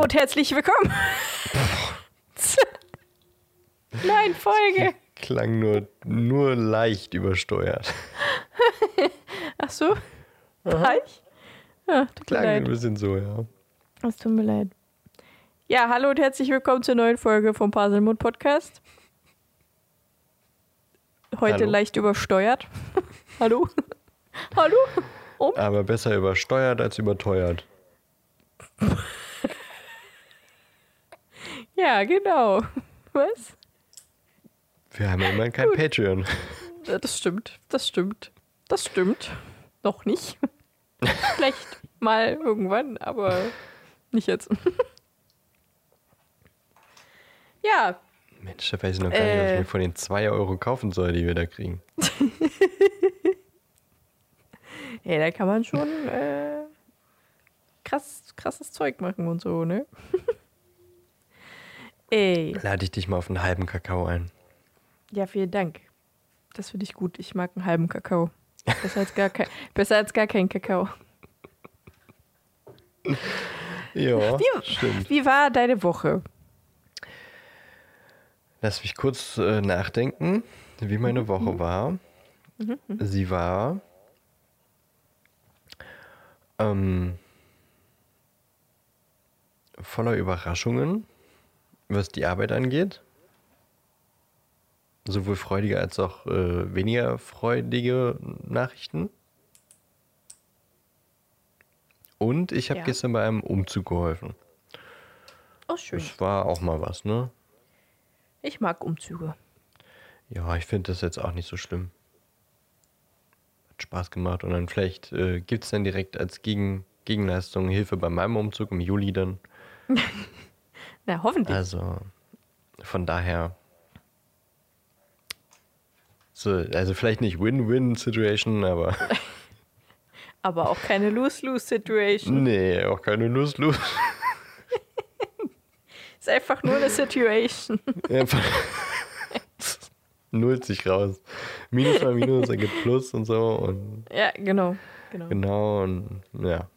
Hallo und herzlich willkommen. Nein, Folge. Klang nur, nur leicht übersteuert. Ach so. Reich? Ja, mir Klang ein bisschen so, ja. Es tut mir leid. Ja, hallo und herzlich willkommen zur neuen Folge vom Paselmund Podcast. Heute Hallo. leicht übersteuert. hallo? hallo? Um? Aber besser übersteuert als überteuert. Ja, genau. Was? Wir haben immerhin kein Patreon. Ja, Das stimmt, das stimmt, das stimmt. Noch nicht. Vielleicht mal irgendwann, aber nicht jetzt. ja, Mensch, da weiß ich noch gar nicht, was Äh. ich mir von den 2 Euro kaufen soll, die wir da kriegen. ja, da kann man schon äh, krass, krasses Zeug machen und so, ne? Ey, Lade ich dich mal auf einen halben Kakao ein. ja, vielen Dank. Das finde ich gut. Ich mag einen halben Kakao. Besser als gar, kein, besser als gar kein Kakao. Ja, Wie- stimmt. Wie war deine Woche? Lass mich kurz äh, nachdenken, wie meine Woche war. Sie war ähm, voller Überraschungen, was die Arbeit angeht. Sowohl freudige als auch äh, weniger freudige Nachrichten. Und ich habe Ja. gestern bei einem Umzug geholfen. Oh, schön. Das war auch mal was, ne? Ich mag Umzüge. Ja, ich finde das jetzt auch nicht so schlimm. Hat Spaß gemacht und dann vielleicht äh, gibt es dann direkt als Gegen Gegenleistung Hilfe bei meinem Umzug im Juli dann. Na, hoffentlich. Also von daher. So, also vielleicht nicht Win-Win-Situation, aber Aber auch keine Lose-Lose-Situation. nee, auch keine Lust-Lust. Ist einfach nur eine Situation. Einfach nullt sich raus. Minus mal Minus ergibt Plus und so und ja, genau. genau. Genau, und ja.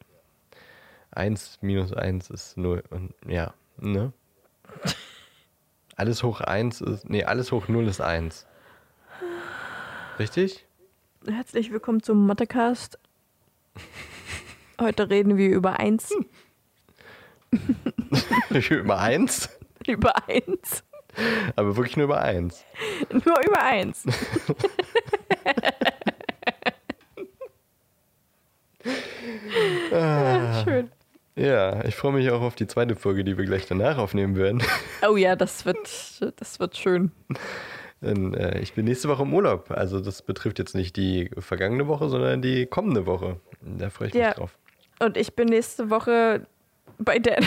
1 minus 1 ist 0. Und ja, ne? Alles hoch 1 ist. Nee, alles hoch 0 ist 1. Richtig? Herzlich willkommen zum Mathecast. Heute reden wir über eins. über 1? über eins. Aber wirklich nur über 1. Nur über eins. Ah, Schön. Ja, ich freue mich auch auf die zweite Folge, die wir gleich danach aufnehmen werden. Oh ja, das wird, das wird schön. Denn äh, ich bin nächste Woche im Urlaub. Also das betrifft jetzt nicht die vergangene Woche, sondern die kommende Woche. Da freue ich Ja. mich drauf. Und ich bin nächste Woche bei Dan.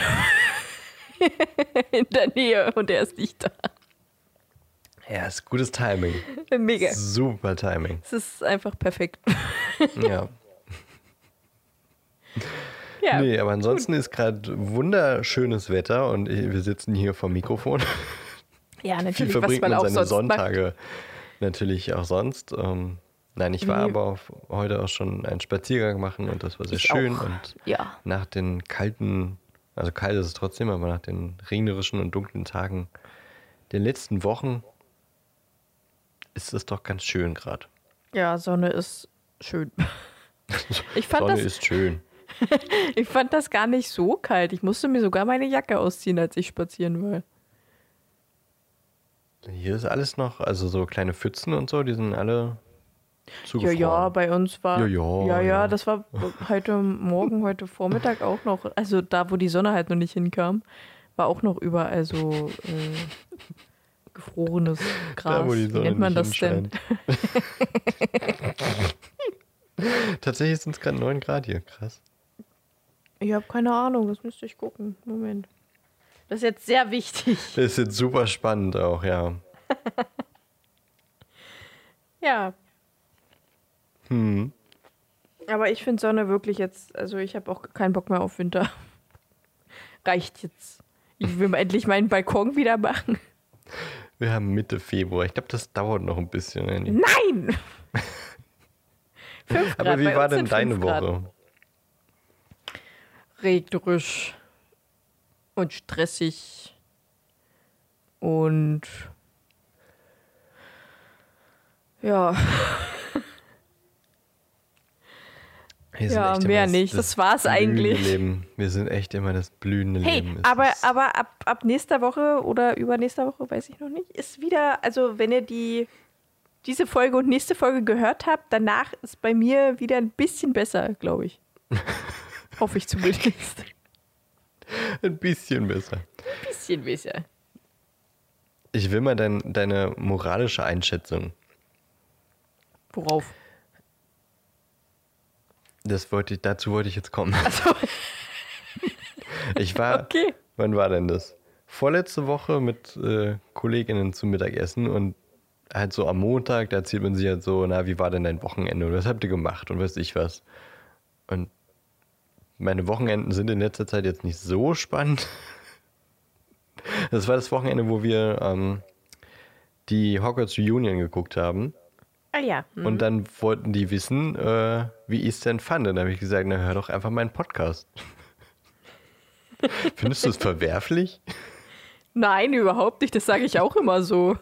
In der Nähe und er ist nicht da. Ja, ist gutes Timing. Mega. Super Timing. Es ist einfach perfekt. Ja. Ja, Nee, aber ansonsten ist gerade wunderschönes Wetter und wir sitzen hier vom Mikrofon. ja Viel natürlich, was verbringt man man seine sonst macht. Sonntage natürlich auch sonst. Ähm, nein, ich war Nee. aber auf, heute auch schon einen Spaziergang machen und das war sehr Ich schön. auch. Und Ja. nach den kalten, also kalt ist es trotzdem, aber nach den regnerischen und dunklen Tagen der letzten Wochen ist es doch ganz schön gerade. Ja, Sonne ist schön. Ich fand, Sonne das, ist schön. ich fand das gar nicht so kalt. Ich musste mir sogar meine Jacke ausziehen, als ich spazieren war. Hier ist alles noch, also so kleine Pfützen und so, die sind alle Ja, zugefroren. ja, bei uns war. Ja, ja, ja, ja. das war heute Morgen, heute Vormittag auch noch. Also da, wo die Sonne halt noch nicht hinkam, war auch noch überall so äh, gefrorenes Gras. Da, wo die Wie Sonne nennt man nicht das denn? Tatsächlich sind es gerade 9 Grad hier, krass. Ich habe keine Ahnung, das müsste ich gucken. Moment. Das ist jetzt sehr wichtig. Das ist jetzt super spannend auch, ja. Ja. Hm. Aber ich finde Sonne wirklich jetzt, also ich habe auch keinen Bock mehr auf Winter. Reicht jetzt. Ich will mal endlich meinen Balkon wieder machen. Wir haben Mitte Februar. Ich glaube, das dauert noch ein bisschen. Annie. Nein! Aber wie war denn deine. Woche? Regnerisch. und stressig und ja, ja mehr nicht. das Das war's eigentlich. Leben. Wir sind echt immer das blühende Hey, Leben. Aber, aber ab, ab nächster Woche oder übernächster Woche, weiß ich noch nicht, ist wieder, also wenn ihr die diese Folge und nächste Folge gehört habt, danach ist bei mir wieder ein bisschen besser, glaube ich. Hoffe ich zumindest. ein bisschen besser. Ein bisschen besser. Ich will mal dein, deine moralische Einschätzung. Worauf? Das wollte ich, dazu wollte ich jetzt kommen. Also, Ich war, okay. wann war denn das? Vorletzte Woche mit äh, Kolleginnen zum Mittagessen und halt so am Montag, da erzählt man sich halt so, na, wie war denn dein Wochenende und was habt ihr gemacht und weiß ich was. Und meine Wochenenden sind in letzter Zeit jetzt nicht so spannend. Das war das Wochenende, wo wir ähm, die Hogwarts Reunion geguckt haben. Ah ja. hm. Und dann wollten die wissen, äh, wie ich es denn fand. Und dann habe ich gesagt, na hör doch einfach meinen Podcast. Findest du es verwerflich? Nein, überhaupt nicht. Das sage ich auch immer so.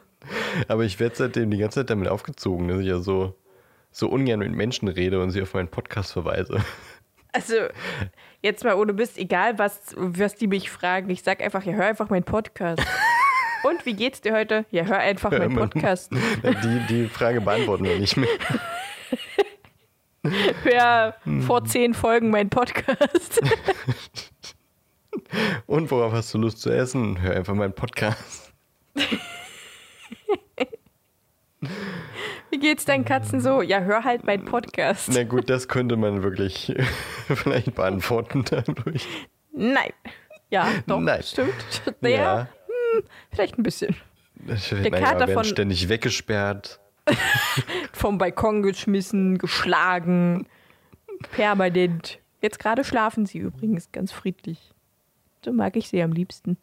Aber ich werde seitdem die ganze Zeit damit aufgezogen, dass ich ja so, so ungern mit Menschen rede und sie auf meinen Podcast verweise. Also, jetzt mal ohne Mist, egal was, was die mich fragen, ich sag einfach, ja, hör einfach meinen Podcast. Und wie geht's dir heute? Ja, hör einfach meinen Podcast. Die, die Frage beantworten wir nicht mehr. Hör Hm. vor zehn Folgen meinen Podcast. Und worauf hast du Lust zu essen? Hör einfach meinen Podcast. Wie geht's deinen Katzen so? Ja, hör halt meinen Podcast. Na gut, das könnte man wirklich vielleicht beantworten dadurch. Nein. Ja, doch, Nein. stimmt. Naja, vielleicht ein bisschen. Der Kater werden von- ständig weggesperrt. Vom Balkon geschmissen, geschlagen, permanent. Jetzt gerade schlafen sie übrigens ganz friedlich. So mag ich sie am liebsten.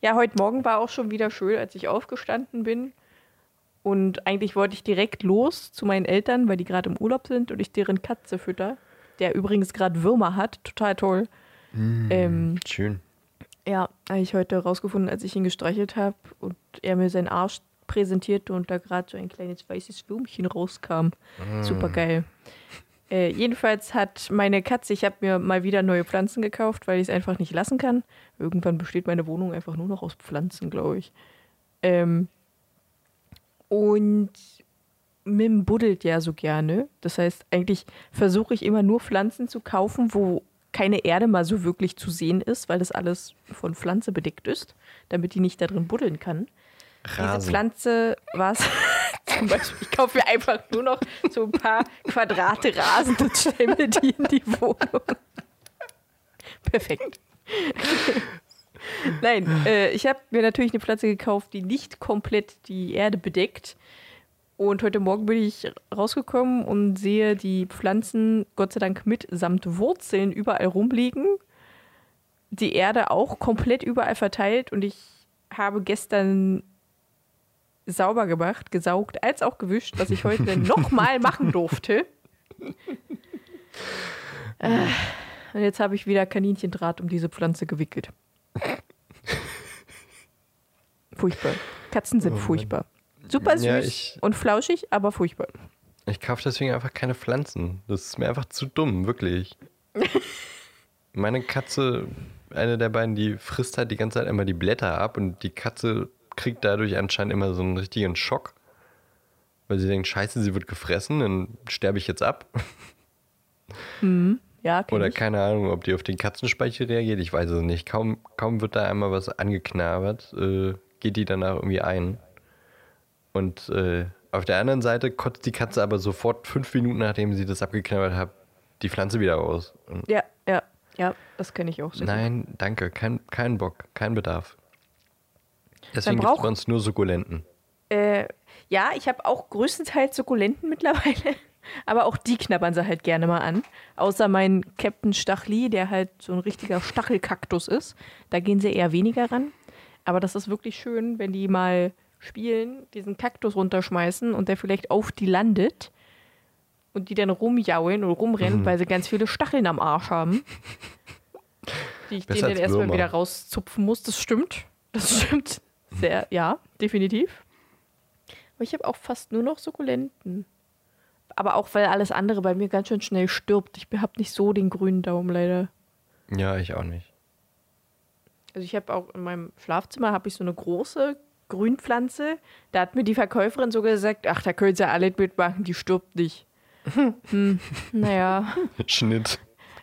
Ja, heute Morgen war auch schon wieder schön, als ich aufgestanden bin. Und eigentlich wollte ich direkt los zu meinen Eltern, weil die gerade im Urlaub sind und ich deren Katze fütter, der übrigens gerade Würmer hat. Total toll. Ähm, Schön. ja, habe ich heute rausgefunden, als ich ihn gestreichelt habe und er mir seinen Arsch präsentierte und da gerade so ein kleines weißes Würmchen rauskam. Super geil. Äh, jedenfalls hat meine Katze, ich habe mir mal wieder neue Pflanzen gekauft, weil ich es einfach nicht lassen kann. Irgendwann besteht meine Wohnung einfach nur noch aus Pflanzen, glaube ich. Ähm, und Mim buddelt ja so gerne. Das heißt, eigentlich versuche ich immer nur Pflanzen zu kaufen, wo keine Erde mal so wirklich zu sehen ist, weil das alles von Pflanze bedeckt ist, damit die nicht da drin buddeln kann. Diese Rasen. Pflanze war es zum Beispiel, ich kaufe mir einfach nur noch so ein paar Quadrate Rasen und stelle mir die in die Wohnung. Perfekt. Nein, äh, ich habe mir natürlich eine Pflanze gekauft, die nicht komplett die Erde bedeckt. Und heute Morgen bin ich rausgekommen und sehe die Pflanzen Gott sei Dank mitsamt Wurzeln überall rumliegen. Die Erde auch komplett überall verteilt und ich habe gestern sauber gemacht, gesaugt, als auch gewischt, was ich heute nochmal machen durfte. Äh, und jetzt habe ich wieder Kaninchendraht um diese Pflanze gewickelt. Furchtbar. Katzen sind Oh furchtbar. Super süß Ja, ich- und flauschig, aber furchtbar. Ich kaufe deswegen einfach keine Pflanzen. Das ist mir einfach zu dumm, wirklich. Meine Katze, eine der beiden, die frisst halt die ganze Zeit immer die Blätter ab und die Katze kriegt dadurch anscheinend immer so einen richtigen Schock. Weil sie denkt, scheiße, sie wird gefressen, dann sterbe ich jetzt ab. Ja, Oder ich. keine Ahnung, ob die auf den Katzenspeichel reagiert, ich weiß es nicht. Kaum, kaum wird da einmal was angeknabbert, äh, geht die danach irgendwie ein. Und äh, auf der anderen Seite kotzt die Katze aber sofort fünf Minuten, nachdem sie das abgeknabbert hat, die Pflanze wieder aus. Und Ja, ja, ja, das kenne ich auch gut. nein, danke, kein, kein Bock, kein Bedarf. Deswegen gibt es bei uns nur Sukkulenten. Äh, ja, ich habe auch größtenteils Sukkulenten mittlerweile. Aber auch die knabbern sie halt gerne mal an. Außer mein Captain Stachli, der halt so ein richtiger Stachelkaktus ist. Da gehen sie eher weniger ran. Aber das ist wirklich schön, wenn die mal spielen, diesen Kaktus runterschmeißen und der vielleicht auf die landet und die dann rumjaulen oder rumrennen, weil sie ganz viele Stacheln am Arsch haben. die ich Besser denen als erstmal Würmer. wieder rauszupfen muss. Das stimmt. Das stimmt. Sehr, ja, definitiv. Aber ich habe auch fast nur noch Sukkulenten. Aber auch, weil alles andere bei mir ganz schön schnell stirbt. Ich habe nicht so den grünen Daumen leider. Ja, ich auch nicht. Also ich habe auch in meinem Schlafzimmer habe ich so eine große Grünpflanze. Da hat mir die Verkäuferin so gesagt, ach, da können sie alle mitmachen, die stirbt nicht. hm, naja, Schnitt.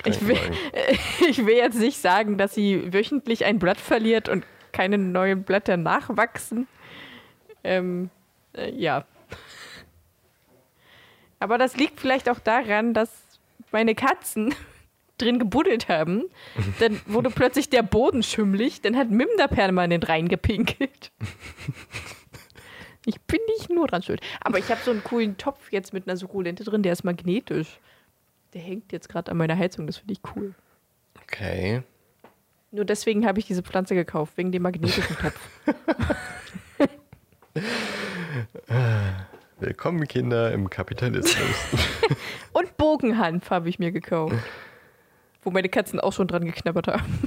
ich will, ich will jetzt nicht sagen, dass sie wöchentlich ein Blatt verliert und keine neuen Blätter nachwachsen. Ähm, äh, ja. Aber das liegt vielleicht auch daran, dass meine Katzen drin gebuddelt haben. Dann wurde plötzlich der Boden schimmlig. Dann hat Mim da permanent reingepinkelt. Ich bin nicht nur dran schuld. Aber ich habe so einen coolen Topf jetzt mit einer Sukkulente drin, der ist magnetisch. Der hängt jetzt gerade an meiner Heizung, das finde ich cool. Okay. Nur deswegen habe ich diese Pflanze gekauft, wegen dem magnetischen Topf. Willkommen, Kinder, im Kapitalismus. Und Bogenhanf habe ich mir gekauft. Wo meine Katzen auch schon dran geknabbert haben.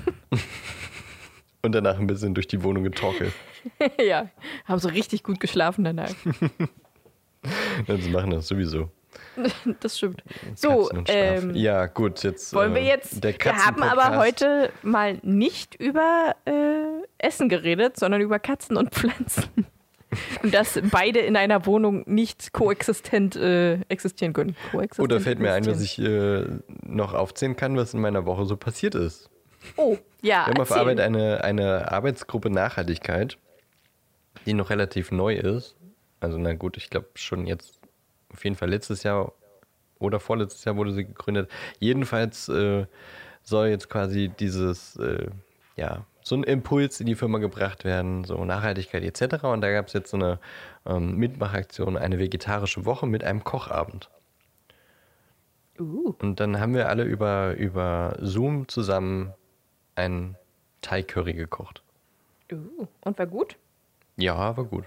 Und danach ein bisschen durch die Wohnung getorkelt. ja, haben so richtig gut geschlafen danach. Ja, Sie machen das sowieso. Das stimmt. So, ähm, ja, gut, jetzt. wollen wir äh, jetzt. Wir haben aber heute mal nicht über äh, Essen geredet, sondern über Katzen und Pflanzen. Und dass beide in einer Wohnung nicht koexistent äh, existieren können. Koexistent Oder fällt mir ein, was ich äh, noch aufzählen kann, was in meiner Woche so passiert ist. Oh, ja. Wir haben auf erzähl. Arbeit eine, eine Arbeitsgruppe Nachhaltigkeit, die noch relativ neu ist. Also, na gut, ich glaube schon jetzt, auf jeden Fall letztes Jahr oder vorletztes Jahr wurde sie gegründet. Jedenfalls äh, soll jetzt quasi dieses, äh, ja, so ein Impuls in die Firma gebracht werden, so Nachhaltigkeit etc. Und da gab es jetzt so eine ähm, Mitmachaktion, eine vegetarische Woche mit einem Kochabend. Uh, Und dann haben wir alle über, über Zoom zusammen einen Thai-Curry gekocht. uh. Und war gut? Ja, war gut.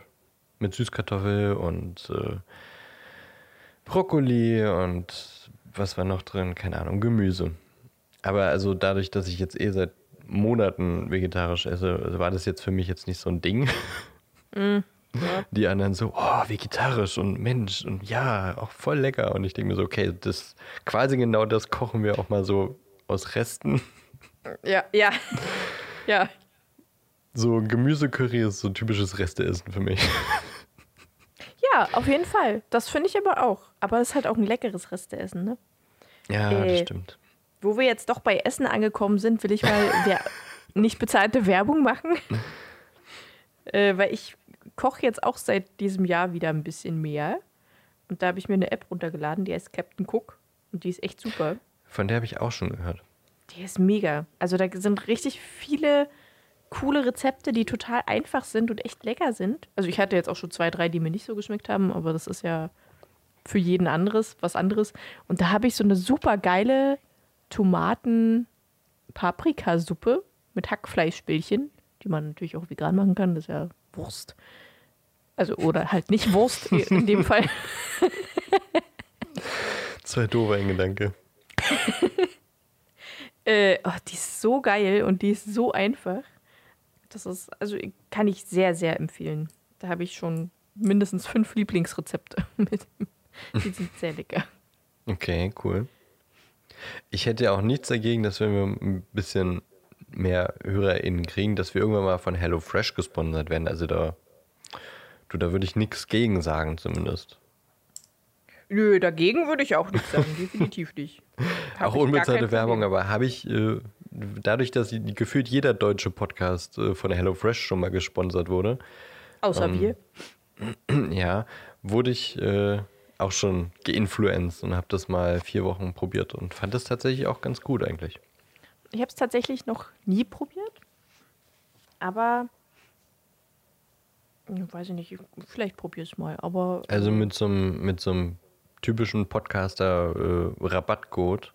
Mit Süßkartoffel und äh, Brokkoli und was war noch drin? Keine Ahnung, Gemüse. Aber also dadurch, dass ich jetzt eh seit Monaten vegetarisch esse, also war das jetzt für mich jetzt nicht so ein Ding. Die anderen so, oh, vegetarisch und Mensch und ja, auch voll lecker. Und ich denke mir so, okay, das quasi genau das kochen wir auch mal so aus Resten. Ja, ja. ja. So Gemüsecurry ist so typisches Resteessen für mich. Ja, auf jeden Fall. Das finde ich aber auch. Aber es ist halt auch ein leckeres Resteessen, ne? Ja, Äh, das stimmt. Wo wir jetzt doch bei Essen angekommen sind, will ich mal nicht bezahlte Werbung machen. äh, weil ich koche jetzt auch seit diesem Jahr wieder ein bisschen mehr. Und da habe ich mir eine App runtergeladen, die heißt Captain Cook. Und die ist echt super. Von der habe ich auch schon gehört. Die ist mega. Also da sind richtig viele coole Rezepte, die total einfach sind und echt lecker sind. Also ich hatte jetzt auch schon zwei, drei, die mir nicht so geschmeckt haben, aber das ist ja für jeden anderes was anderes. Und da habe ich so eine super geile Tomaten-Paprikasuppe mit Hackfleischbällchen, die man natürlich auch vegan machen kann, das ist ja Wurst. Also, oder halt nicht Wurst in dem Fall. Zwei doofe ein Gedanke. Äh, oh, die ist so geil und die ist so einfach. Das ist, also kann ich sehr, sehr empfehlen. Da habe ich schon mindestens fünf Lieblingsrezepte. mit. Die sind sehr lecker. Okay, cool. Ich hätte ja auch nichts dagegen, dass wenn wir ein bisschen mehr HörerInnen kriegen, dass wir irgendwann mal von HelloFresh gesponsert werden. Also da, du, da würde ich nichts gegen sagen zumindest. Nö, dagegen würde ich auch nichts sagen. Definitiv nicht. Hab auch unbezahlte Werbung, aber habe ich, äh, dadurch, dass gefühlt jeder deutsche Podcast äh, von HelloFresh schon mal gesponsert wurde, Außer ähm, wir. ja, wurde ich äh, auch schon geinfluenced und habe das mal vier Wochen probiert und fand das tatsächlich auch ganz gut eigentlich. Ich habe es tatsächlich noch nie probiert. Aber. hm, Weiß ich nicht, ich- vielleicht probiere es mal. Aber. Also mit so einem, mit so einem typischen Podcaster-Rabattcode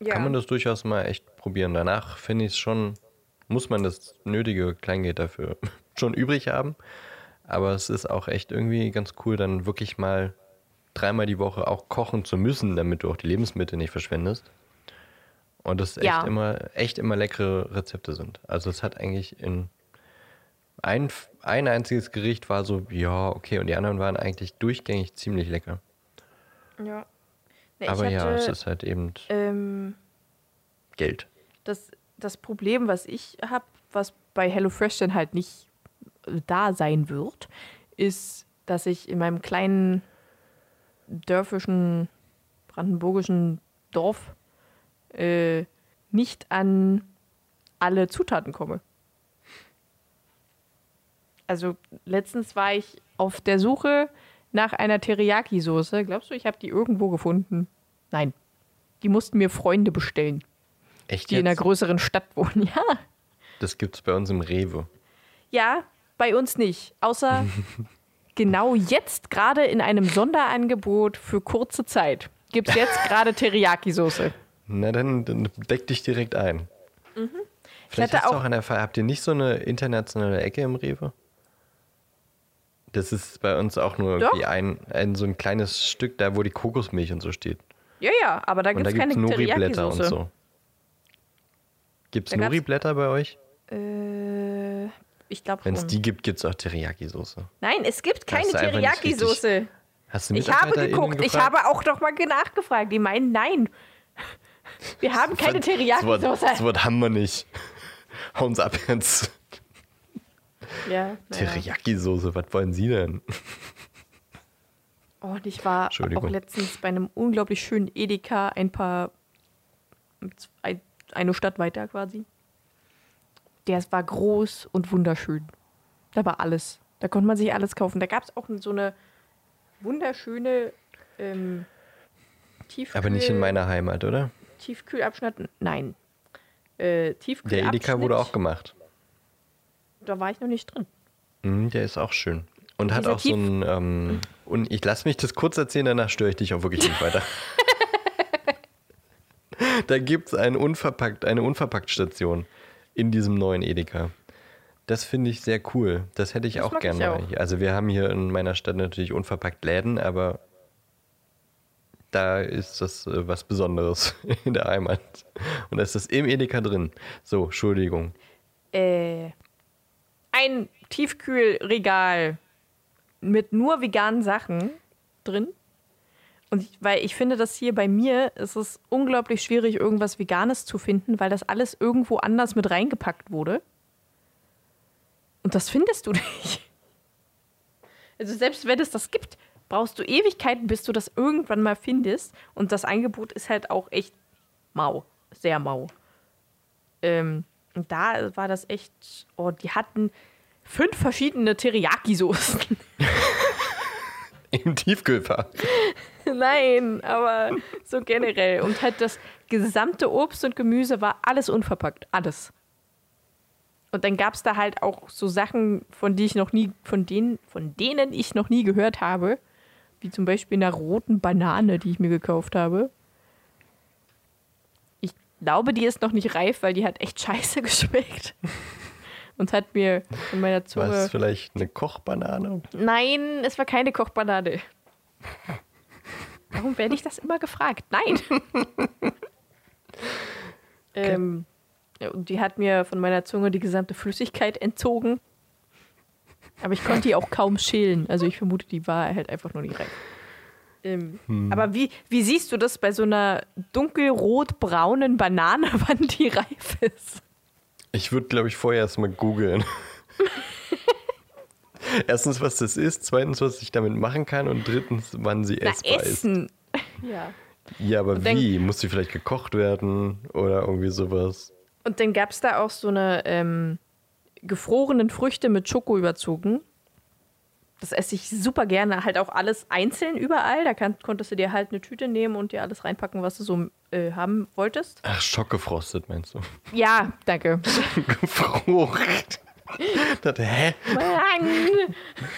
ja. kann man das durchaus mal echt probieren. Danach finde ich es schon, muss man das nötige Kleingeld dafür schon übrig haben. Aber es ist auch echt irgendwie ganz cool, dann wirklich mal dreimal die Woche auch kochen zu müssen, damit du auch die Lebensmittel nicht verschwendest. Und das echt Ja. immer, echt immer leckere Rezepte sind. Also es hat eigentlich in ein, ein einziges Gericht war so, ja, okay, und die anderen waren eigentlich durchgängig ziemlich lecker. Ja. Nee, Aber ich ja, hatte, es ist halt eben ähm, Geld. das, das Problem, was ich habe, was bei HelloFresh dann halt nicht äh, da sein wird, ist, dass ich in meinem kleinen dörfischen, brandenburgischen Dorf äh, nicht an alle Zutaten komme. Also letztens war ich auf der Suche nach einer Teriyaki-Soße. Glaubst du, ich habe die irgendwo gefunden? Nein. Die mussten mir Freunde bestellen, Echt die in einer jetzt? größeren Stadt wohnen. Ja. Das gibt's bei uns im Rewe. Ja, bei uns nicht. Außer genau jetzt gerade in einem Sonderangebot für kurze Zeit gibt es jetzt gerade Teriyaki-Soße. Na, dann, dann deck dich direkt ein. Vielleicht hatte hast auch- auch eine, habt ihr nicht so eine internationale Ecke im Rewe? Das ist bei uns auch nur Doch. irgendwie ein, ein so ein kleines Stück da, wo die Kokosmilch und so steht. Ja, ja, aber da gibt es gibt keine es Nori-Blätter und so. Gibt es Nori-Blätter bei euch? Äh, ich glaube Wenn es die gibt, gibt es auch Teriyaki-Soße. Nein, es gibt keine Hast du einfach nicht Teriyaki-Soße. Hast du Ich habe geguckt, ich habe auch noch mal nachgefragt. Die meinen nein. Wir haben keine Teriyaki-Soße. das Wort haben wir nicht. Hau uns ab jetzt. Ja. Teriyaki-Soße, was wollen Sie denn? Oh, und ich war auch letztens bei einem unglaublich schönen Edeka, ein paar, ein- eine Stadt weiter quasi. Der war groß und wunderschön. Da war alles. Da konnte man sich alles kaufen. Da gab es auch so eine wunderschöne ähm, Tiefkühl, Aber nicht in meiner Heimat, oder? Tiefkühlabschnitt. Nein. Äh, Der Tiefkühlabschnitt. Edeka wurde auch gemacht. Da war ich noch nicht drin. Mhm, der ist auch schön. Und hat auch so Tief- ein. Ähm, und ich lass mich das kurz erzählen, danach störe ich dich auch wirklich nicht weiter. da gibt es eine Unverpackt-Station in diesem neuen Edeka. Das finde ich sehr cool. Das hätte ich Das auch mag ich gerne. auch. Also wir haben hier in meiner Stadt natürlich unverpackt Läden, aber da ist das äh, was Besonderes in der Heimat. Und da ist das im Edeka drin. So, Entschuldigung. äh, ein Tiefkühlregal mit nur veganen Sachen drin. Und ich, weil ich finde, dass hier bei mir ist es unglaublich schwierig, irgendwas Veganes zu finden, weil das alles irgendwo anders mit reingepackt wurde. Und das findest du nicht. Also selbst wenn es das gibt, brauchst du Ewigkeiten, bis du das irgendwann mal findest. Und das Angebot ist halt auch echt mau. Sehr mau. Ähm, und da war das echt, oh, die hatten fünf verschiedene Teriyaki-Soßen. Im Tiefkühlfach. Nein, aber so generell. Und halt das gesamte Obst und Gemüse war alles unverpackt. Alles. Und dann gab es da halt auch so Sachen, von die ich noch nie, von denen, von denen ich noch nie gehört habe. Wie zum Beispiel einer roten Banane, die ich mir gekauft habe. Ich glaube, die ist noch nicht reif, weil die hat echt scheiße geschmeckt. Und hat mir von meiner War Zunge. es vielleicht eine Kochbanane? Nein, es war keine Kochbanane. Warum werde ich das immer gefragt? Nein. ähm, die hat mir von meiner Zunge die gesamte Flüssigkeit entzogen. Aber ich konnte die auch kaum schälen. Also ich vermute, die war halt einfach nur nicht reif. Ähm, Aber wie, wie siehst du das bei so einer dunkelrot-braunen Banane, wann die reif ist? Ich würde, glaube ich, vorher erstmal googeln. Erstens, was das ist, zweitens, was ich damit machen kann und drittens, wann sie Na, essbar ist. Essen. Ja. Ja, aber Und dann- wie? Muss sie vielleicht gekocht werden oder irgendwie sowas? Und dann gab es da auch so eine ähm, gefrorenen Früchte mit Schoko überzogen. Das esse ich super gerne. Halt auch alles einzeln überall. Da kann, konntest du dir halt eine Tüte nehmen und dir alles reinpacken, was du so äh, haben wolltest. Ach, schockgefrostet meinst du? Ja, danke. Gefroren. Ich dachte, hä? Mann.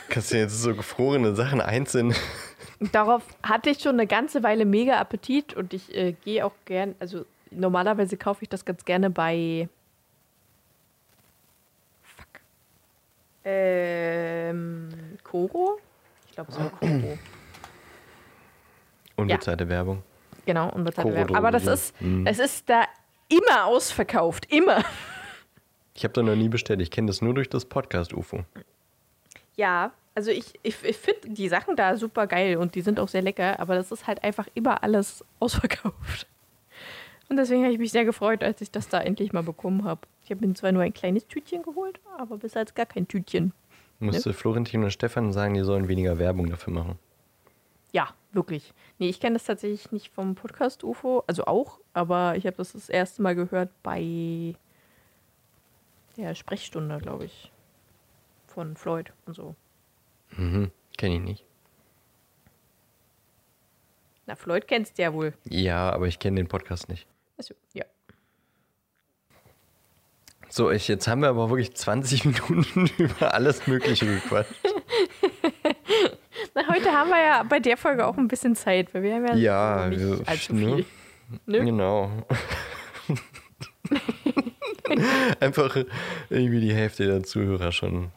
Kannst du jetzt so gefrorene Sachen einzeln? Darauf hatte ich schon eine ganze Weile mega Appetit und ich äh, gehe auch gern, also normalerweise kaufe ich das ganz gerne bei. Fuck. Ähm, Koro? Ich glaube, so Koro. Unbezahlte Werbung. Genau, unbezahlte Koro Werbung. Aber das ist, es ist da immer ausverkauft. Immer. Ich habe da noch nie bestellt. Ich kenne das nur durch das Podcast UFO. Ja, also ich, ich, ich finde die Sachen da super geil und die sind auch sehr lecker, aber das ist halt einfach immer alles ausverkauft. Und deswegen habe ich mich sehr gefreut, als ich das da endlich mal bekommen habe. Ich habe mir zwar nur ein kleines Tütchen geholt, aber bis jetzt gar kein Tütchen. Musste Florentin und Stefan sagen, die sollen weniger Werbung dafür machen. Ja, wirklich. Nee, ich kenne das tatsächlich nicht vom Podcast UFO, also auch, aber ich habe das das erste Mal gehört bei der Sprechstunde, glaube ich. Von Floyd und so. Mhm, kenne ich nicht. Na, Floyd kennst du ja wohl. Ja, aber ich kenne den Podcast nicht. Also, ja. So, ich, jetzt haben wir aber wirklich 20 Minuten über alles Mögliche gequatscht. Na, heute haben wir ja bei der Folge auch ein bisschen Zeit, weil wir haben ja, Ja, nicht wir- allzu ne? viel. Ne? Genau. Einfach irgendwie die Hälfte der Zuhörer schon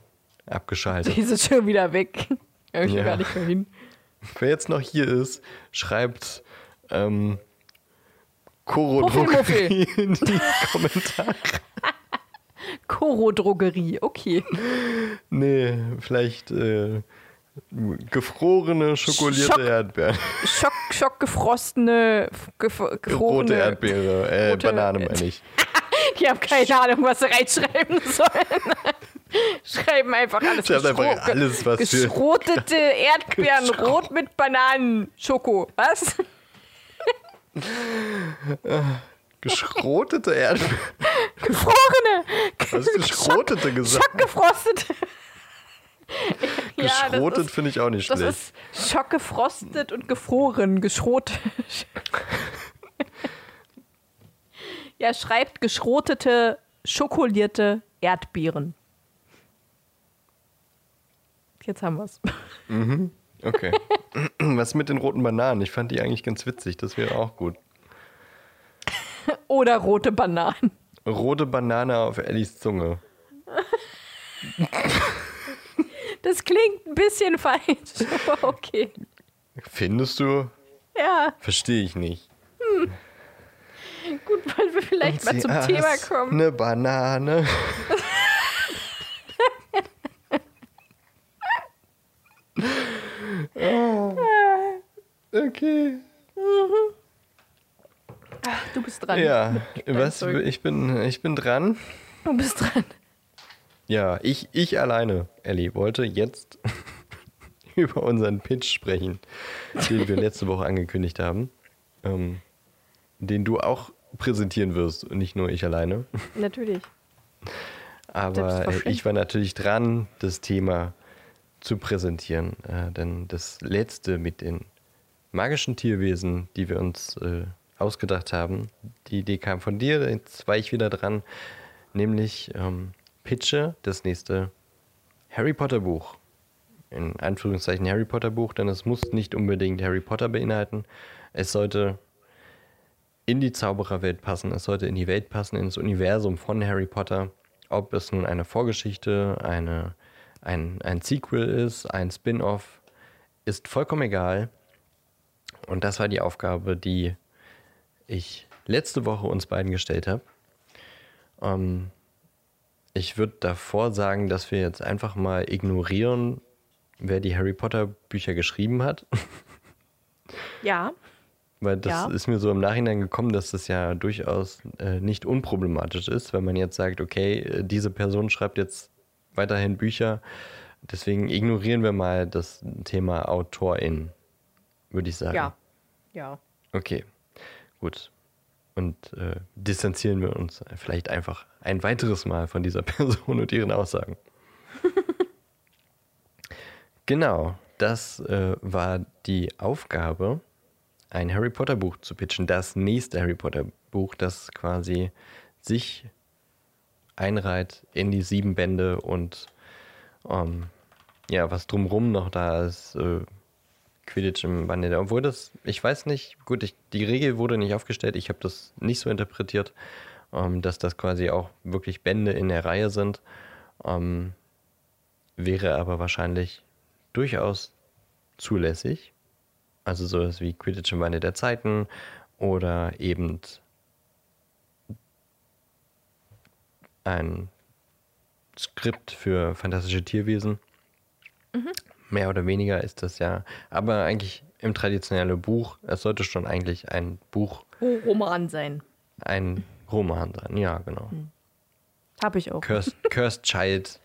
abgeschaltet. Die sind schon wieder weg. Ich Ja. gar nicht mehr hin. Wer jetzt noch hier ist, schreibt ähm, Puffelmuffel. in die Kommentare. Koro Drogerie, okay. Nee, vielleicht äh, gefrorene, schokolierte Schock. Erdbeeren. Schock, schockgefrostene, gef Rote gefrorene. Erdbeere, äh, rote Banane Erd- meine ich. Die haben keine Ahnung, was sie reinschreiben sollen. Schreiben einfach alles. Schreibt einfach alles, was Geschrotete Erdbeeren, rot mit Bananen, Schoko. Was? Geschrotete Erdbeeren. Gefrorene. Was ist geschrotete gesagt? Schockgefrostete. Ja, das Geschrotet ist- finde ich auch nicht Das schlecht. ist schockgefrostet und gefroren, geschrotet. Ja, schreibt geschrotete, schokolierte Erdbeeren. Jetzt haben wir's. Okay. Was mit den roten Bananen? Ich fand die eigentlich ganz witzig. Das wäre auch gut. Oder rote Bananen. Rote Banane auf Ellis Zunge. Das klingt ein bisschen falsch, aber okay. Findest du? Ja, Verstehe ich nicht. gut, wollen wir vielleicht mal zum Thema kommen. Eine Banane. oh. Okay. Du bist dran. Ja, was? Ich bin, ich bin dran. Du bist dran. Ja, ich, ich alleine, Ellie, wollte jetzt über unseren Pitch sprechen, den wir letzte Woche angekündigt haben. Ähm, den du auch präsentieren wirst und nicht nur ich alleine. Natürlich. Aber äh, ich war natürlich dran, das Thema zu präsentieren. Äh, denn das letzte mit den magischen Tierwesen, die wir uns äh, ausgedacht haben, die Idee kam von dir, jetzt war ich wieder dran, nämlich ähm, pitche das nächste Harry Potter Buch. In Anführungszeichen Harry Potter Buch, denn es muss nicht unbedingt Harry Potter beinhalten. Es sollte in die Zaubererwelt passen, es sollte in die Welt passen, ins Universum von Harry Potter. Ob es nun eine Vorgeschichte, eine, ein, ein Sequel ist, ein Spin-off, ist vollkommen egal. Und das war die Aufgabe, die ich letzte Woche uns beiden gestellt habe. Ähm, ich würde davor sagen, dass wir jetzt einfach mal ignorieren, wer die Harry Potter Bücher geschrieben hat. Ja, Weil das Ja. ist mir so im Nachhinein gekommen, dass das ja durchaus äh, nicht unproblematisch ist, wenn man jetzt sagt, okay, äh, diese Person schreibt jetzt weiterhin Bücher. Deswegen ignorieren wir mal das Thema Autorin, würde ich sagen. ja, ja. Okay, gut. Und äh, distanzieren wir uns vielleicht einfach ein weiteres Mal von dieser Person und ihren Aussagen. genau, das äh, war die Aufgabe, ein Harry Potter Buch zu pitchen. Das nächste Harry Potter Buch, das quasi sich einreiht in die sieben Bände und ähm, ja, was drumrum noch da ist, äh, Quidditch im Bande. Obwohl das, ich weiß nicht, gut, ich, die Regel wurde nicht aufgestellt, ich habe das nicht so interpretiert, ähm, dass das quasi auch wirklich Bände in der Reihe sind. Ähm, wäre aber wahrscheinlich durchaus zulässig. Also sowas wie Quidditch im Bande der Zeiten oder eben ein Skript für fantastische Tierwesen. Mehr oder weniger ist das ja. Aber eigentlich im traditionellen Buch, es sollte schon eigentlich ein Buch, Roman sein. ein Roman sein. Ja, genau. Habe ich auch. Cursed, Cursed Child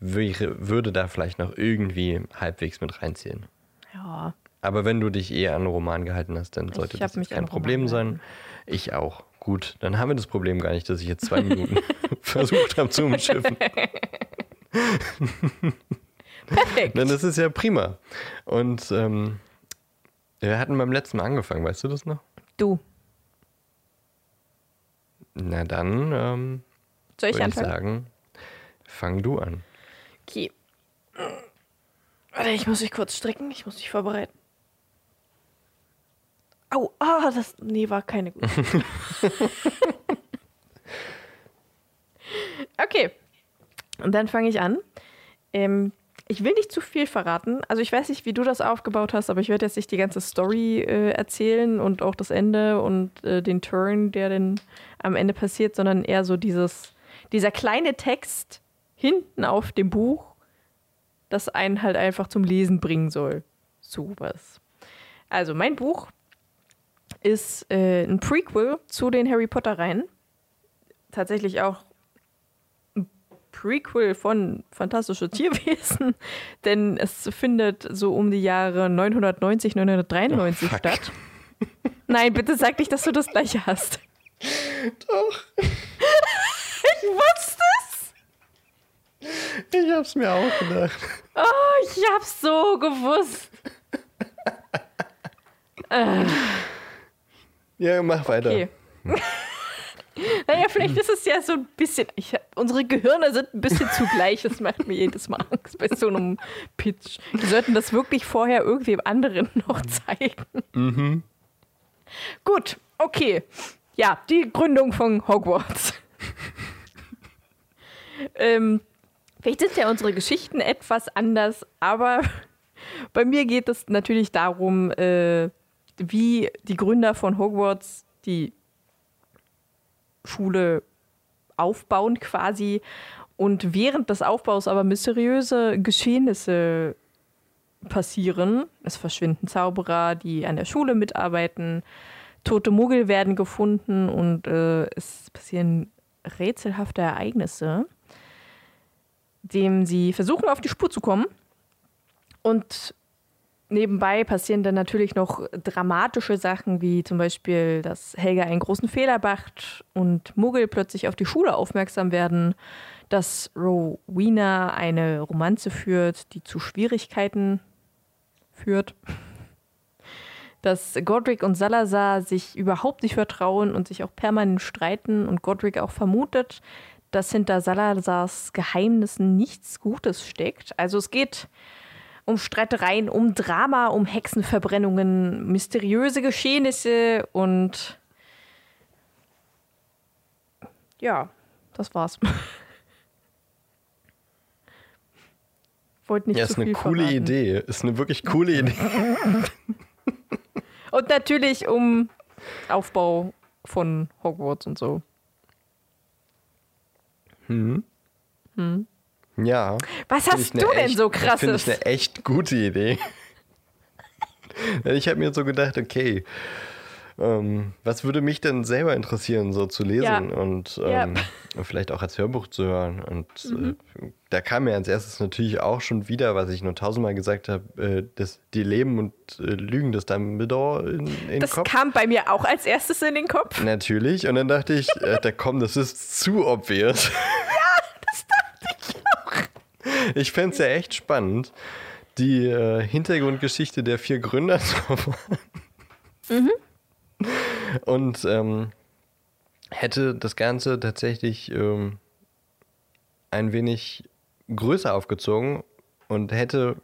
wäre, würde da vielleicht noch irgendwie halbwegs mit reinziehen. Ja. Aber wenn du dich eher an einen Roman gehalten hast, dann sollte das kein Problem sein. Ich auch. Gut, dann haben wir das Problem gar nicht, dass ich jetzt zwei Minuten versucht habe zu umschiffen. Perfekt. Denn das ist ja prima. Und ähm, wir hatten beim letzten Mal angefangen, weißt du das noch? Du. Na dann ähm, Soll ich ich sagen, fang du an. Okay. Warte, ich muss mich kurz strecken. Ich muss mich vorbereiten. Au, ah, das. Nee, war keine gute. okay. Und dann fange ich an. Ähm, ich will nicht zu viel verraten. Also ich weiß nicht, wie du das aufgebaut hast, aber ich werde jetzt nicht die ganze Story äh, erzählen und auch das Ende und äh, den Turn, der dann am Ende passiert, sondern eher so dieses, dieser kleine Text hinten auf dem Buch, das einen halt einfach zum Lesen bringen soll. Sowas. Also mein Buch ist äh, ein Prequel zu den Harry Potter Reihen. Tatsächlich auch ein Prequel von Fantastische Tierwesen, denn es findet so um die Jahre 990, 993 Oh, statt. Nein, bitte sag nicht, dass du das gleiche hast. Doch, Ich wusste es! ich hab's mir auch gedacht. Oh, ich hab's so gewusst. Ja, mach weiter. Okay. naja, vielleicht ist es ja so ein bisschen. Ich, unsere Gehirne sind ein bisschen zugleich. Das macht mir jedes Mal Angst bei so einem Pitch. Wir sollten das wirklich vorher irgendwem anderen noch zeigen. Gut, okay. Ja, die Gründung von Hogwarts. ähm, vielleicht sind ja unsere Geschichten etwas anders, aber bei mir geht es natürlich darum, äh, wie die Gründer von Hogwarts die Schule aufbauen quasi und während des Aufbaus aber mysteriöse Geschehnisse passieren. Es verschwinden Zauberer, die an der Schule mitarbeiten, tote Muggel werden gefunden und äh, es passieren rätselhafte Ereignisse, dem sie versuchen auf die Spur zu kommen. Und nebenbei passieren dann natürlich noch dramatische Sachen, wie zum Beispiel, dass Helga einen großen Fehler macht und Muggel plötzlich auf die Schule aufmerksam werden, dass Rowena eine Romanze führt, die zu Schwierigkeiten führt, dass Godric und Salazar sich überhaupt nicht vertrauen und sich auch permanent streiten und Godric auch vermutet, dass hinter Salazars Geheimnissen nichts Gutes steckt. Also es geht um Streitereien, um Drama, um Hexenverbrennungen, mysteriöse Geschehnisse und ja, das war's. Wollte nicht Ja, ist eine coole verraten. Idee. Ist eine wirklich coole Idee. Und natürlich um Aufbau von Hogwarts und so. Ja. Was hast du denn echt- so Finde ich krasses? eine echt gute Idee. ich habe mir so gedacht, okay, ähm, was würde mich denn selber interessieren, so zu lesen Ja. und Ja. ähm, vielleicht auch als Hörbuch zu hören. Und äh, da kam mir als erstes natürlich auch schon wieder, was ich nur tausendmal gesagt habe, äh, das, die Leben und äh, Lügen des Dumbledore in, in den Das Kopf. kam bei mir auch als erstes in den Kopf. Natürlich. Und dann dachte ich, äh, da komm, das ist zu obvious. Ich fände es ja echt spannend, die äh, Hintergrundgeschichte der vier Gründer zu erfahren. Und ähm, hätte das Ganze tatsächlich ähm, ein wenig größer aufgezogen und hätte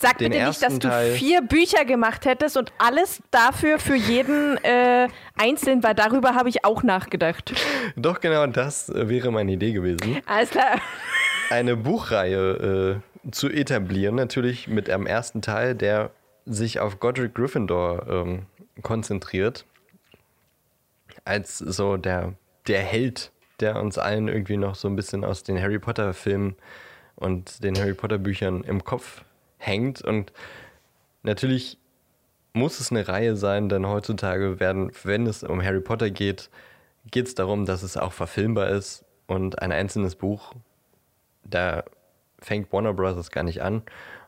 Sag Den bitte nicht, dass ersten du Teil- vier Bücher gemacht hättest und alles dafür für jeden äh, einzeln, weil darüber habe ich auch nachgedacht. doch genau das äh, wäre meine Idee gewesen. Alles klar. Eine Buchreihe äh, zu etablieren, natürlich mit einem ersten Teil, der sich auf Godric Gryffindor ähm, konzentriert, als so der, der Held der uns allen irgendwie noch so ein bisschen aus den Harry Potter-Filmen und den Harry Potter-Büchern im Kopf hängt. Und natürlich muss es eine Reihe sein, denn heutzutage werden, wenn es um Harry Potter geht, geht es darum, dass es auch verfilmbar ist und ein einzelnes Buch, da fängt Warner Bros. gar nicht an.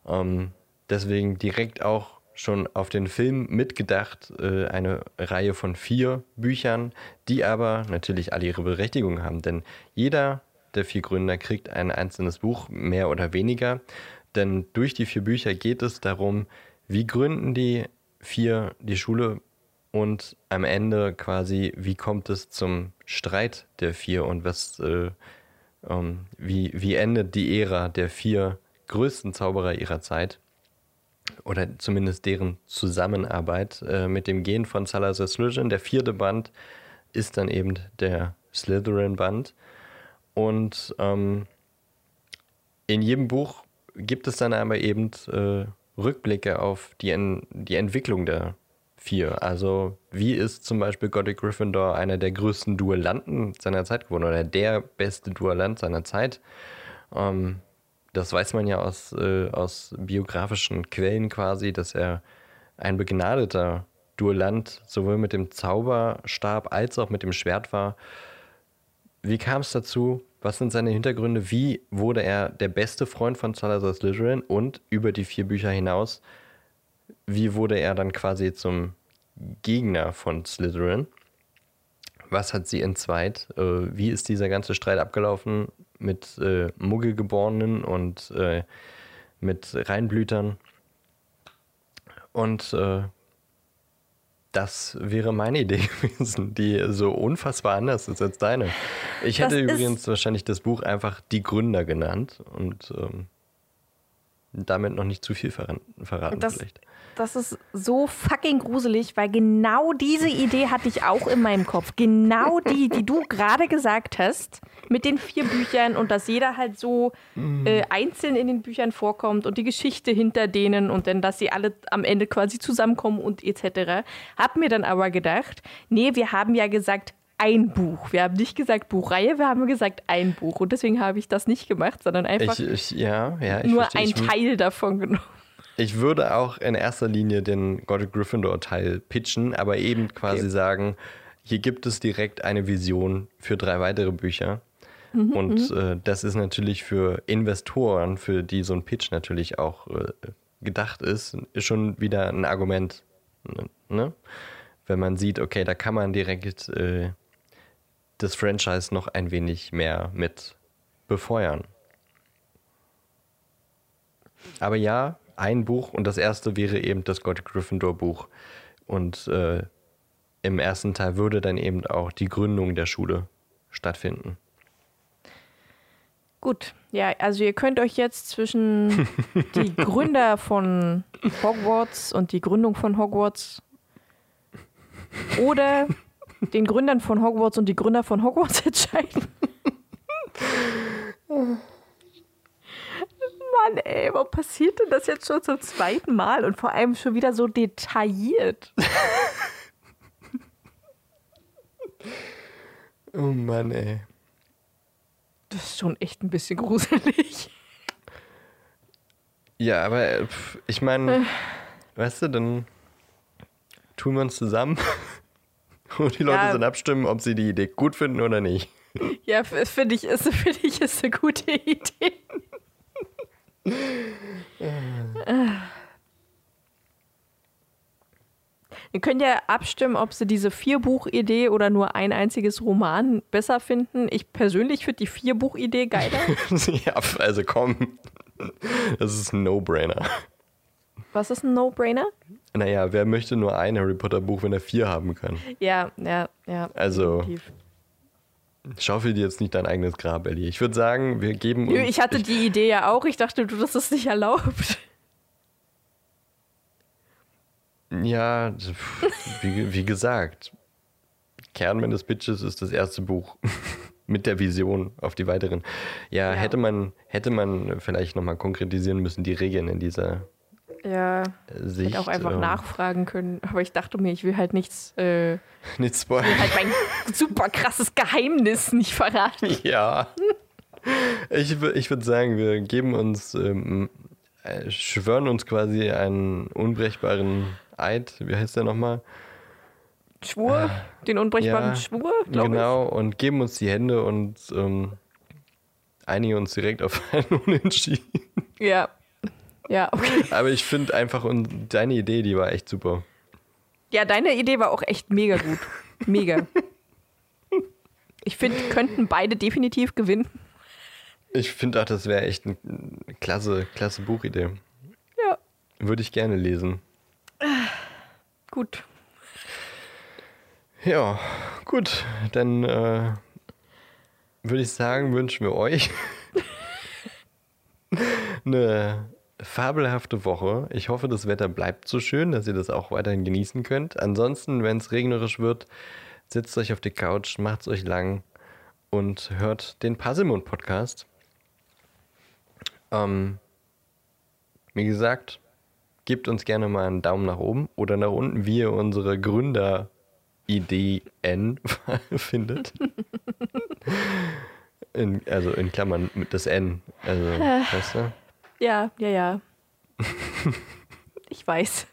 Ähm, deswegen direkt auch schon auf den Film mitgedacht, äh, eine Reihe von vier Büchern, die aber natürlich alle ihre Berechtigung haben. Denn jeder der vier Gründer kriegt ein einzelnes Buch, mehr oder weniger. Denn durch die vier Bücher geht es darum, wie gründen die vier die Schule und am Ende quasi, wie kommt es zum Streit der vier und was, äh, ähm, wie, wie endet die Ära der vier größten Zauberer ihrer Zeit oder zumindest deren Zusammenarbeit äh, mit dem Gehen von Salazar Slytherin. Der vierte Band ist dann eben der Slytherin-Band und ähm, in jedem Buch gibt es dann aber eben äh, Rückblicke auf die, en die Entwicklung der vier. Also wie ist zum Beispiel Godric Gryffindor einer der größten Duellanten seiner Zeit geworden oder der beste Duellant seiner Zeit? Ähm, das weiß man ja aus, äh, aus biografischen Quellen quasi, dass er ein begnadeter Duellant sowohl mit dem Zauberstab als auch mit dem Schwert war. Wie kam es dazu? Was sind seine Hintergründe? Wie wurde er der beste Freund von Salazar Slytherin? Und über die vier Bücher hinaus, wie wurde er dann quasi zum Gegner von Slytherin? Was hat sie entzweit? Äh, wie ist dieser ganze Streit abgelaufen mit äh, Muggelgeborenen und äh, mit Reinblütern? Und äh, das wäre meine Idee gewesen, die so unfassbar anders ist als deine. Ich hätte das übrigens wahrscheinlich das Buch einfach Die Gründer genannt und ähm, damit noch nicht zu viel verraten, verraten das, vielleicht das ist so fucking gruselig, weil genau diese Idee hatte ich auch in meinem Kopf. Genau die, die du gerade gesagt hast, mit den vier Büchern und dass jeder halt so äh, einzeln in den Büchern vorkommt und die Geschichte hinter denen und dann, dass sie alle am Ende quasi zusammenkommen und etc. Hab mir dann aber gedacht, nee, wir haben ja gesagt, ein Buch. Wir haben nicht gesagt Buchreihe, wir haben gesagt ein Buch. Und deswegen habe ich das nicht gemacht, sondern einfach ich, ich, ja, ja, nur verstehe. ein Teil davon genommen. Ich würde auch in erster Linie den Godric Gryffindor-Teil pitchen, aber eben quasi okay. sagen, hier gibt es direkt eine Vision für drei weitere Bücher. Mhm, und mhm. äh, das ist natürlich für Investoren, für die so ein Pitch natürlich auch äh, gedacht ist, ist schon wieder ein Argument. Ne? Wenn man sieht, okay, da kann man direkt äh, das Franchise noch ein wenig mehr mit befeuern. Aber ja, ein Buch und das erste wäre eben das Gothic Gryffindor Buch. Und äh, im ersten Teil würde dann eben auch die Gründung der Schule stattfinden. Gut, ja, also ihr könnt euch jetzt zwischen die Gründer von Hogwarts und die Gründung von Hogwarts oder den Gründern von Hogwarts und die Gründer von Hogwarts entscheiden. Mann, ey, warum passiert denn das jetzt schon zum zweiten Mal und vor allem schon wieder so detailliert? oh Mann, ey. Das ist schon echt ein bisschen gruselig. Ja, aber äh, ich meine, äh. weißt du, dann tun wir uns zusammen und die Leute ja. dann abstimmen, ob sie die Idee gut finden oder nicht. Ja, finde ich, ist, find ich ist eine gute Idee. Ihr könnt ja abstimmen, ob sie diese Vier-Buch-Idee oder nur ein einziges Roman besser finden. Ich persönlich finde die Vier-Buch-Idee geiler. ja, also komm. Das ist ein No-Brainer. Was ist ein No-Brainer? Naja, wer möchte nur ein Harry Potter-Buch, wenn er vier haben kann? Ja, ja, ja. Also. Definitiv. Schaufel dir jetzt nicht dein eigenes Grab, Ellie. Ich würde sagen, wir geben uns. Ich hatte die Idee ja auch. Ich dachte, du hast es nicht erlaubt. Ja, wie, wie gesagt, Kern meines Pitches ist das erste Buch mit der Vision auf die weiteren. Ja, ja. hätte man hätte man vielleicht nochmal konkretisieren müssen die Regeln in dieser Ja, Sicht. hätte auch einfach ähm, nachfragen können. Aber ich dachte mir, ich will halt nichts, äh, Nicht spoilern. halt mein super krasses Geheimnis nicht verraten. Ja. Ich, ich würde sagen, wir geben uns, ähm, äh, schwören uns quasi einen unbrechbaren Eid. Wie heißt der nochmal? Schwur, den unbrechbaren ja, Schwur, glaube Genau, und geben uns die Hände und ähm, einigen uns direkt auf einen Unentschieden. ich. Ja. Ja, okay. Aber ich finde einfach, und deine Idee, die war echt super. Ja, deine Idee war auch echt mega gut. Mega. Ich finde, könnten beide definitiv gewinnen. Ich finde auch, das wäre echt eine klasse, klasse Buchidee. Ja, Würde ich gerne lesen. gut. Ja, gut, dann äh, würde ich sagen, wünschen wir euch eine fabelhafte Woche. Ich hoffe, das Wetter bleibt so schön, dass ihr das auch weiterhin genießen könnt. Ansonsten, wenn es regnerisch wird, setzt euch auf die Couch, macht's euch lang und hört den Puzzlemund Podcast. Ähm, wie gesagt, gebt uns gerne mal einen Daumen nach oben oder nach unten, wie ihr unsere Gründerideen findet. In, also in Klammern mit das N. Also, weißt du? Ja, ja, ja. Ich weiß.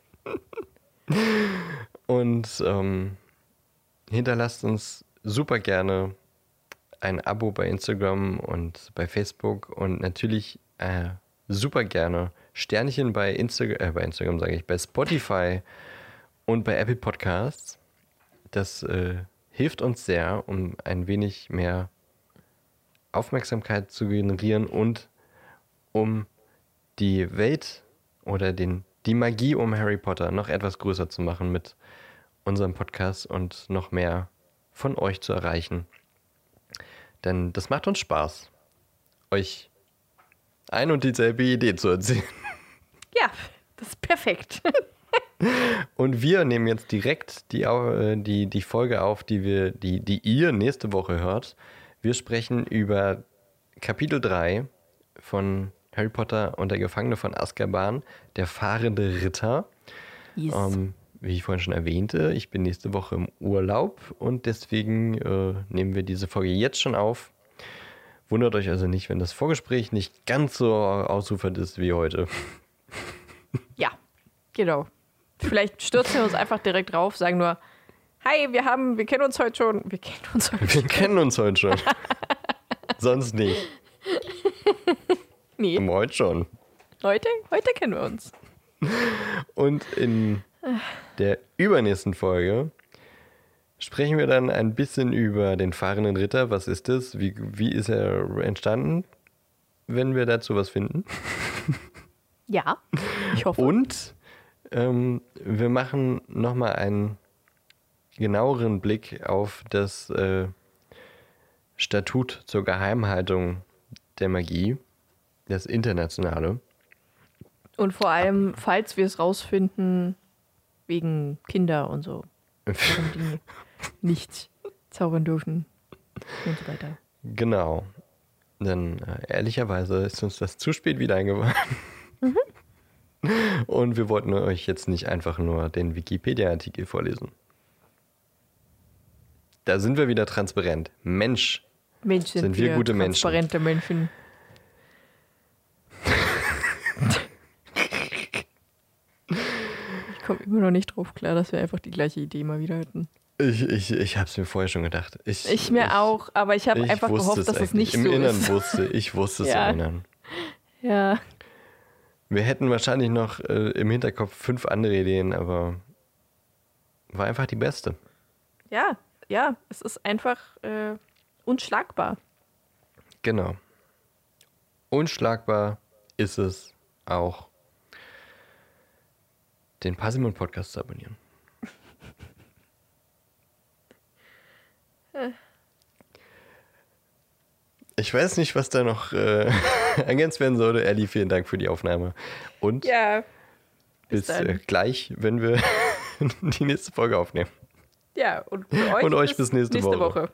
Und ähm, hinterlasst uns super gerne ein Abo bei Instagram und bei Facebook und natürlich äh, super gerne Sternchen bei Instagram, äh, bei Instagram sage ich, bei Spotify und bei Apple Podcasts. Das äh, hilft uns sehr, um ein wenig mehr Aufmerksamkeit zu generieren und um die Welt oder den, die Magie um Harry Potter noch etwas größer zu machen mit unserem Podcast und noch mehr von euch zu erreichen. Denn das macht uns Spaß, euch ein und dieselbe Idee zu erzählen. Ja, das ist perfekt. Und wir nehmen jetzt direkt die, äh, die, die Folge auf, die, wir, die, die ihr nächste Woche hört. Wir sprechen über Kapitel 3 von Harry Potter und der Gefangene von Azkaban, der fahrende Ritter. Yes. Ähm, wie ich vorhin schon erwähnte, ich bin nächste Woche im Urlaub und deswegen äh, nehmen wir diese Folge jetzt schon auf. Wundert euch also nicht, wenn das Vorgespräch nicht ganz so ausufert ist wie heute. Ja, genau. Vielleicht stürzen wir uns einfach direkt drauf, sagen nur, hi, wir haben, wir kennen uns heute schon. Wir kennen uns heute Wir kennen uns heute schon. Sonst nicht. Nee, Heute schon. heute, heute kennen wir uns. Und in der übernächsten Folge sprechen wir dann ein bisschen über den fahrenden Ritter. Was ist das? Wie, wie ist er entstanden? Wenn wir dazu was finden. Ja, ich hoffe. Und ähm, wir machen nochmal einen genaueren Blick auf das äh, Statut zur Geheimhaltung der Magie, das internationale. Und vor allem, falls wir es rausfinden, wegen Kinder und so, die nicht zaubern dürfen und so weiter. Genau. Denn äh, ehrlicherweise ist uns das zu spät wieder eingefallen. Und wir wollten euch jetzt nicht einfach nur den Wikipedia-Artikel vorlesen. Da sind wir wieder transparent. Mensch, Mensch, sind, Sind wir gute Menschen. transparente Menschen. Komme immer noch nicht drauf klar, dass wir einfach die gleiche Idee mal wieder hatten. ich, ich, ich habe es mir vorher schon gedacht. Ich, Ich mir auch, aber ich habe ich einfach gehofft, dass es nicht Im so Innern ist. wusste ich, wusste es Ja. im Innern. Ja, Wir hätten wahrscheinlich noch äh, im Hinterkopf fünf andere Ideen, aber war einfach die beste. ja, ja, es ist einfach äh, unschlagbar. Genau. Unschlagbar ist es auch, den Passimon Podcast zu abonnieren. Ich weiß nicht, was da noch äh, ergänzt werden sollte. Ellie, vielen Dank für die Aufnahme. Und Ja, bis bis äh, gleich, wenn wir die nächste Folge aufnehmen. ja, und für euch, Und euch bis nächste Woche. Woche.